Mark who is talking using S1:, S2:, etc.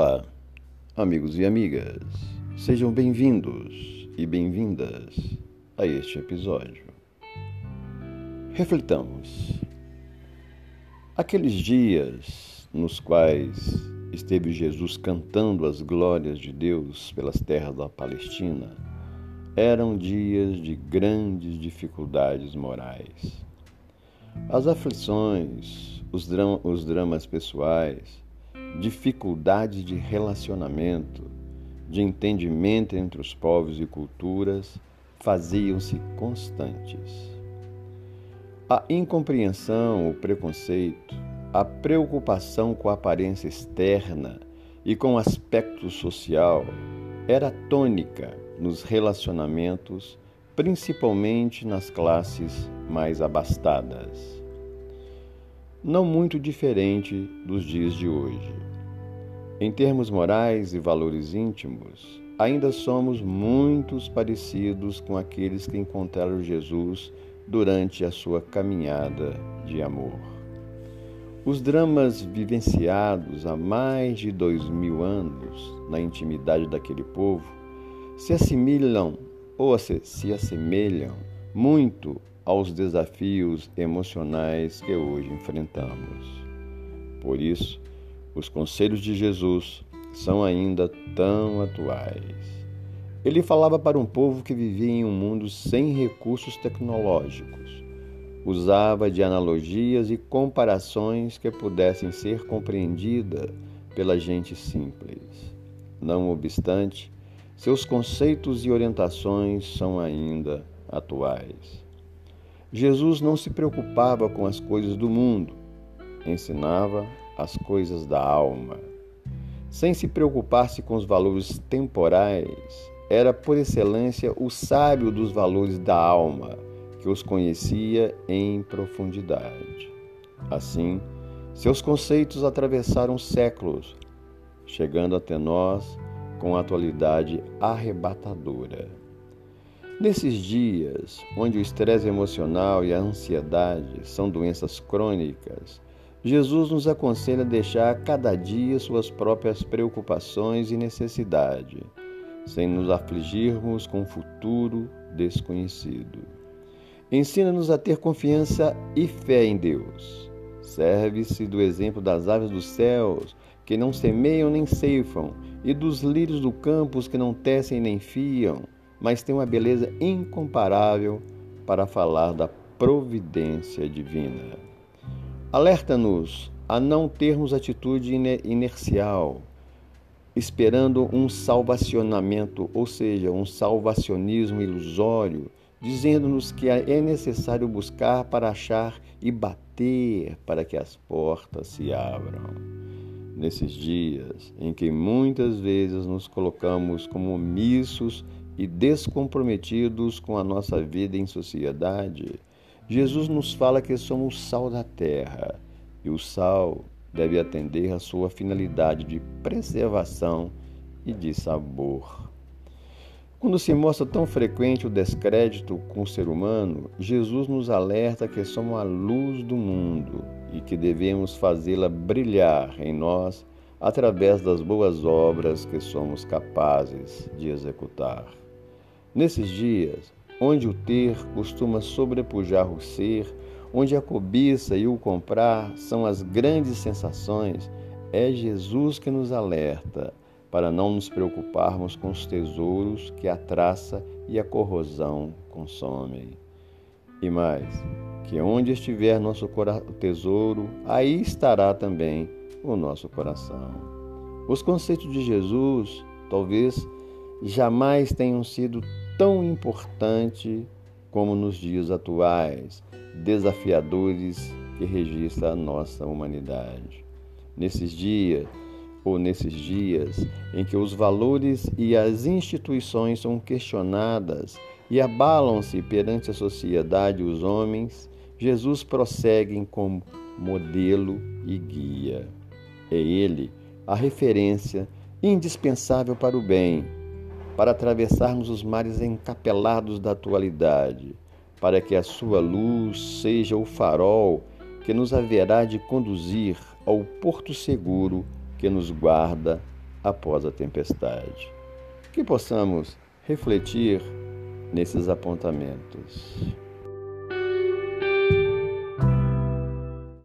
S1: Olá, amigos e amigas, sejam bem-vindos e bem-vindas a este episódio. Reflitamos. Aqueles dias nos quais esteve Jesus cantando as glórias de Deus pelas terras da Palestina eram dias de grandes dificuldades morais. As aflições, os, dram os dramas pessoais, dificuldades de relacionamento, de entendimento entre os povos e culturas faziam-se constantes. A incompreensão, o preconceito, a preocupação com a aparência externa e com o aspecto social era tônica nos relacionamentos, principalmente nas classes mais abastadas não muito diferente dos dias de hoje. Em termos morais e valores íntimos, ainda somos muitos parecidos com aqueles que encontraram Jesus durante a sua caminhada de amor. Os dramas vivenciados há mais de dois mil anos na intimidade daquele povo se assimilam ou se assemelham muito aos desafios emocionais que hoje enfrentamos. Por isso, os conselhos de Jesus são ainda tão atuais. Ele falava para um povo que vivia em um mundo sem recursos tecnológicos. Usava de analogias e comparações que pudessem ser compreendidas pela gente simples. Não obstante, seus conceitos e orientações são ainda atuais. Jesus não se preocupava com as coisas do mundo, ensinava as coisas da alma. Sem se preocupar-se com os valores temporais, era por excelência o sábio dos valores da alma, que os conhecia em profundidade. Assim, seus conceitos atravessaram séculos, chegando até nós com atualidade arrebatadora. Nesses dias, onde o estresse emocional e a ansiedade são doenças crônicas, Jesus nos aconselha a deixar cada dia suas próprias preocupações e necessidade, sem nos afligirmos com o futuro desconhecido. Ensina-nos a ter confiança e fé em Deus. Serve-se do exemplo das aves dos céus, que não semeiam nem ceifam, e dos lírios do campo que não tecem nem fiam mas tem uma beleza incomparável para falar da providência divina. Alerta-nos a não termos atitude inercial, esperando um salvacionamento, ou seja, um salvacionismo ilusório, dizendo-nos que é necessário buscar para achar e bater para que as portas se abram. Nesses dias em que muitas vezes nos colocamos como omissos e descomprometidos com a nossa vida em sociedade, Jesus nos fala que somos sal da terra e o sal deve atender à sua finalidade de preservação e de sabor. Quando se mostra tão frequente o descrédito com o ser humano, Jesus nos alerta que somos a luz do mundo e que devemos fazê-la brilhar em nós através das boas obras que somos capazes de executar. Nesses dias, onde o ter costuma sobrepujar o ser, onde a cobiça e o comprar são as grandes sensações, é Jesus que nos alerta para não nos preocuparmos com os tesouros que a traça e a corrosão consomem. E mais, que onde estiver nosso tesouro, aí estará também o nosso coração. Os conceitos de Jesus talvez jamais tenham sido tão importante como nos dias atuais, desafiadores que registra a nossa humanidade. Nesses dias, ou nesses dias em que os valores e as instituições são questionadas e abalam-se perante a sociedade e os homens, Jesus prossegue como modelo e guia. É ele a referência indispensável para o bem para atravessarmos os mares encapelados da atualidade, para que a sua luz seja o farol que nos haverá de conduzir ao porto seguro que nos guarda após a tempestade. Que possamos refletir nesses apontamentos.